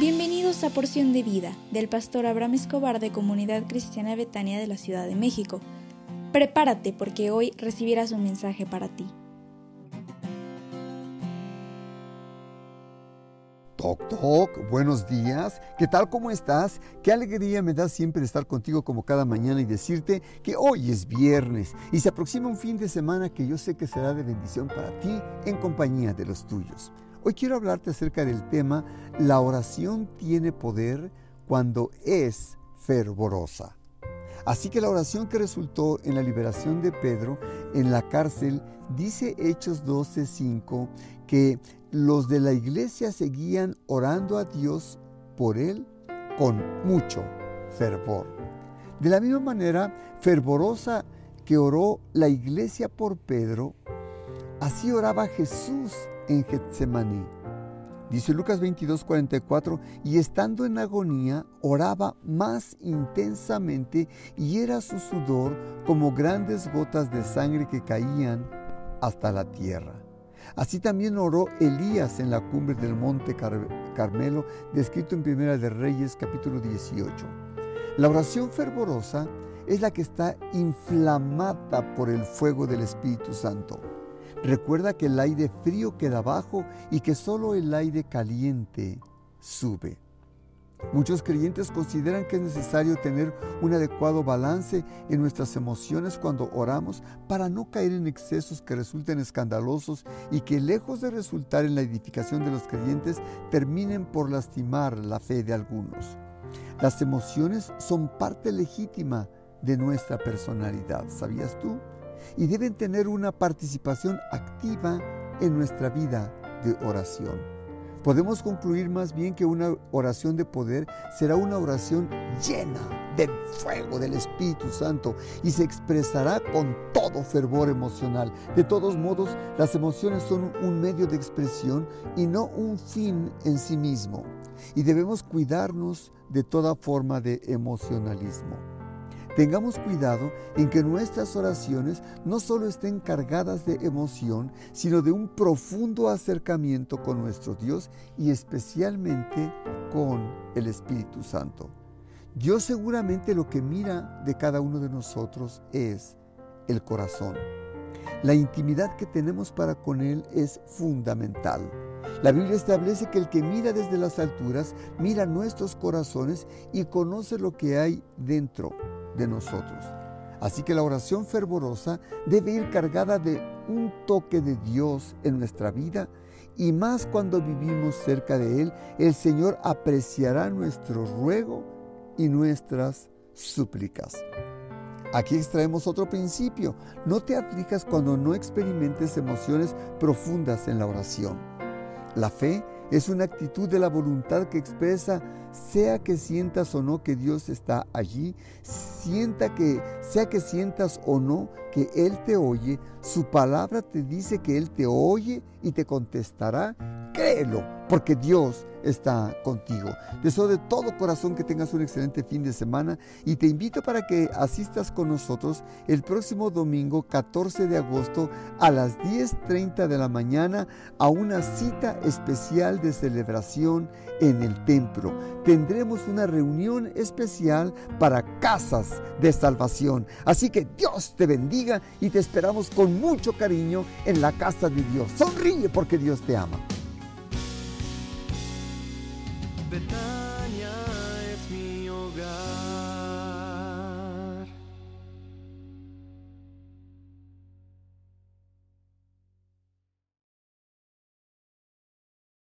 Bienvenidos a Porción de Vida del pastor Abraham Escobar de Comunidad Cristiana Betania de la Ciudad de México. Prepárate porque hoy recibirás un mensaje para ti. Toc, toc, buenos días. ¿Qué tal? ¿Cómo estás? Qué alegría me da siempre estar contigo como cada mañana y decirte que hoy es viernes y se aproxima un fin de semana que yo sé que será de bendición para ti en compañía de los tuyos. Hoy quiero hablarte acerca del tema La oración tiene poder cuando es fervorosa. Así que la oración que resultó en la liberación de Pedro en la cárcel dice Hechos 12:5 que los de la iglesia seguían orando a Dios por él con mucho fervor. De la misma manera fervorosa que oró la iglesia por Pedro, así oraba Jesús en Getsemaní. Dice Lucas 22, 44, y estando en agonía, oraba más intensamente y era su sudor como grandes gotas de sangre que caían hasta la tierra. Así también oró Elías en la cumbre del monte Carmelo, descrito en Primera de Reyes capítulo 18. La oración fervorosa es la que está inflamada por el fuego del Espíritu Santo. Recuerda que el aire frío queda abajo y que solo el aire caliente sube. Muchos creyentes consideran que es necesario tener un adecuado balance en nuestras emociones cuando oramos para no caer en excesos que resulten escandalosos y que lejos de resultar en la edificación de los creyentes terminen por lastimar la fe de algunos. Las emociones son parte legítima de nuestra personalidad, ¿sabías tú? Y deben tener una participación activa en nuestra vida de oración. Podemos concluir más bien que una oración de poder será una oración llena del fuego del Espíritu Santo y se expresará con todo fervor emocional. De todos modos, las emociones son un medio de expresión y no un fin en sí mismo. Y debemos cuidarnos de toda forma de emocionalismo. Tengamos cuidado en que nuestras oraciones no solo estén cargadas de emoción, sino de un profundo acercamiento con nuestro Dios y especialmente con el Espíritu Santo. Dios seguramente lo que mira de cada uno de nosotros es el corazón. La intimidad que tenemos para con Él es fundamental. La Biblia establece que el que mira desde las alturas mira nuestros corazones y conoce lo que hay dentro de nosotros. Así que la oración fervorosa debe ir cargada de un toque de Dios en nuestra vida y más cuando vivimos cerca de Él, el Señor apreciará nuestro ruego y nuestras súplicas. Aquí extraemos otro principio. No te aflijas cuando no experimentes emociones profundas en la oración. La fe es una actitud de la voluntad que expresa, sea que sientas o no que Dios está allí, sienta que, sea que sientas o no que Él te oye, su palabra te dice que Él te oye y te contestará, porque Dios está contigo. Deseo de todo corazón que tengas un excelente fin de semana y te invito para que asistas con nosotros el próximo domingo 14 de agosto a las 10.30 de la mañana a una cita especial de celebración en el templo. Tendremos una reunión especial para casas de salvación. Así que Dios te bendiga y te esperamos con mucho cariño en la casa de Dios. Sonríe porque Dios te ama. bit down.